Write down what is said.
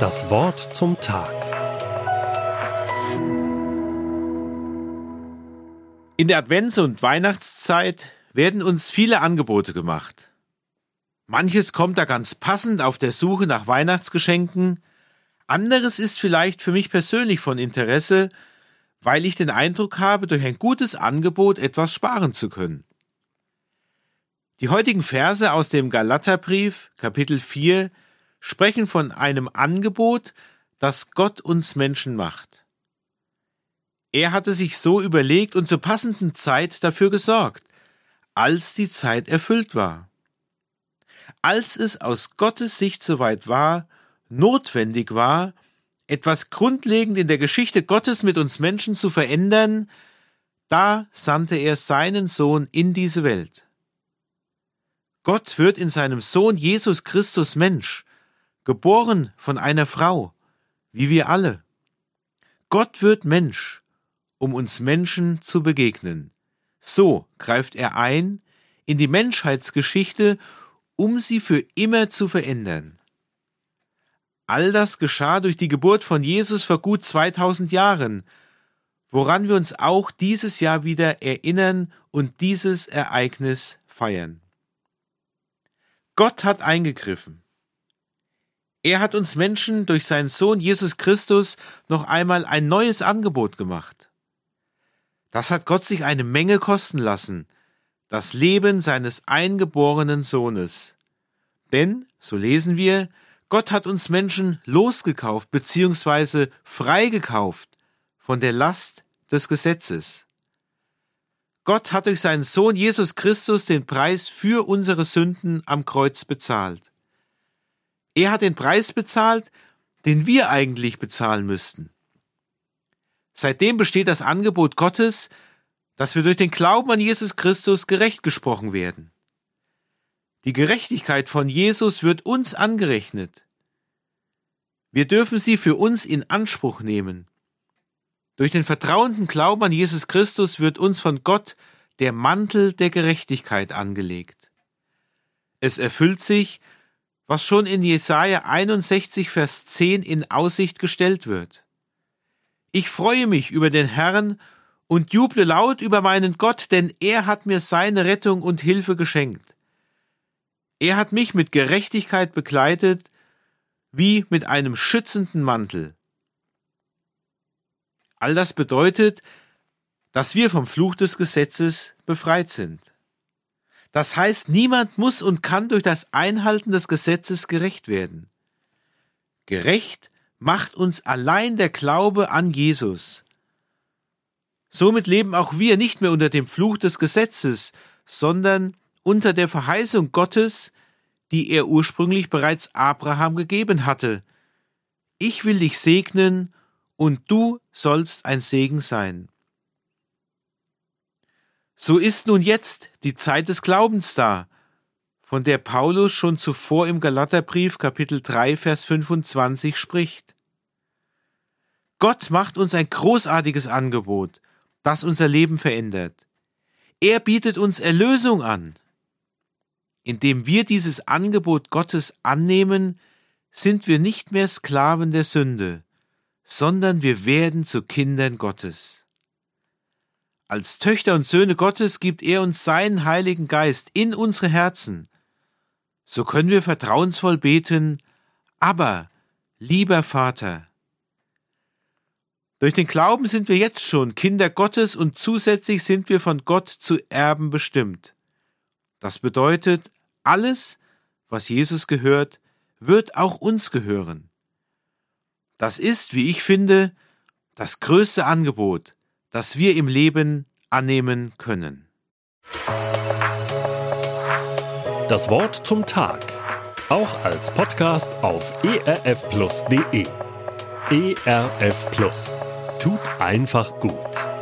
Das Wort zum Tag. In der Advents- und Weihnachtszeit werden uns viele Angebote gemacht. Manches kommt da ganz passend auf der Suche nach Weihnachtsgeschenken, anderes ist vielleicht für mich persönlich von Interesse, weil ich den Eindruck habe, durch ein gutes Angebot etwas sparen zu können. Die heutigen Verse aus dem Galaterbrief, Kapitel 4, sprechen von einem Angebot, das Gott uns Menschen macht. Er hatte sich so überlegt und zur passenden Zeit dafür gesorgt, als die Zeit erfüllt war. Als es aus Gottes Sicht soweit war, notwendig war, etwas grundlegend in der Geschichte Gottes mit uns Menschen zu verändern, da sandte er seinen Sohn in diese Welt. Gott wird in seinem Sohn Jesus Christus Mensch, geboren von einer Frau, wie wir alle. Gott wird Mensch, um uns Menschen zu begegnen. So greift er ein in die Menschheitsgeschichte, um sie für immer zu verändern. All das geschah durch die Geburt von Jesus vor gut 2000 Jahren, woran wir uns auch dieses Jahr wieder erinnern und dieses Ereignis feiern. Gott hat eingegriffen. Er hat uns Menschen durch seinen Sohn Jesus Christus noch einmal ein neues Angebot gemacht. Das hat Gott sich eine Menge kosten lassen, das Leben seines eingeborenen Sohnes. Denn, so lesen wir, Gott hat uns Menschen losgekauft bzw. freigekauft von der Last des Gesetzes. Gott hat durch seinen Sohn Jesus Christus den Preis für unsere Sünden am Kreuz bezahlt. Er hat den Preis bezahlt, den wir eigentlich bezahlen müssten. Seitdem besteht das Angebot Gottes, dass wir durch den Glauben an Jesus Christus gerecht gesprochen werden. Die Gerechtigkeit von Jesus wird uns angerechnet. Wir dürfen sie für uns in Anspruch nehmen. Durch den vertrauenden Glauben an Jesus Christus wird uns von Gott der Mantel der Gerechtigkeit angelegt. Es erfüllt sich, was schon in Jesaja 61, Vers 10 in Aussicht gestellt wird. Ich freue mich über den Herrn und juble laut über meinen Gott, denn er hat mir seine Rettung und Hilfe geschenkt. Er hat mich mit Gerechtigkeit begleitet, wie mit einem schützenden Mantel. All das bedeutet, dass wir vom Fluch des Gesetzes befreit sind. Das heißt, niemand muss und kann durch das Einhalten des Gesetzes gerecht werden. Gerecht macht uns allein der Glaube an Jesus. Somit leben auch wir nicht mehr unter dem Fluch des Gesetzes, sondern unter der Verheißung Gottes, die er ursprünglich bereits Abraham gegeben hatte. Ich will dich segnen und du sollst ein Segen sein. So ist nun jetzt die Zeit des Glaubens da, von der Paulus schon zuvor im Galaterbrief Kapitel 3 Vers 25 spricht. Gott macht uns ein großartiges Angebot, das unser Leben verändert. Er bietet uns Erlösung an. Indem wir dieses Angebot Gottes annehmen, sind wir nicht mehr Sklaven der Sünde, sondern wir werden zu Kindern Gottes. Als Töchter und Söhne Gottes gibt er uns seinen Heiligen Geist in unsere Herzen. So können wir vertrauensvoll beten, aber, lieber Vater. Durch den Glauben sind wir jetzt schon Kinder Gottes und zusätzlich sind wir von Gott zu Erben bestimmt. Das bedeutet, alles, was Jesus gehört, wird auch uns gehören. Das ist, wie ich finde, das größte Angebot, das wir im Leben annehmen können. Das Wort zum Tag. Auch als Podcast auf erfplus.de. ERF Plus. Tut einfach gut.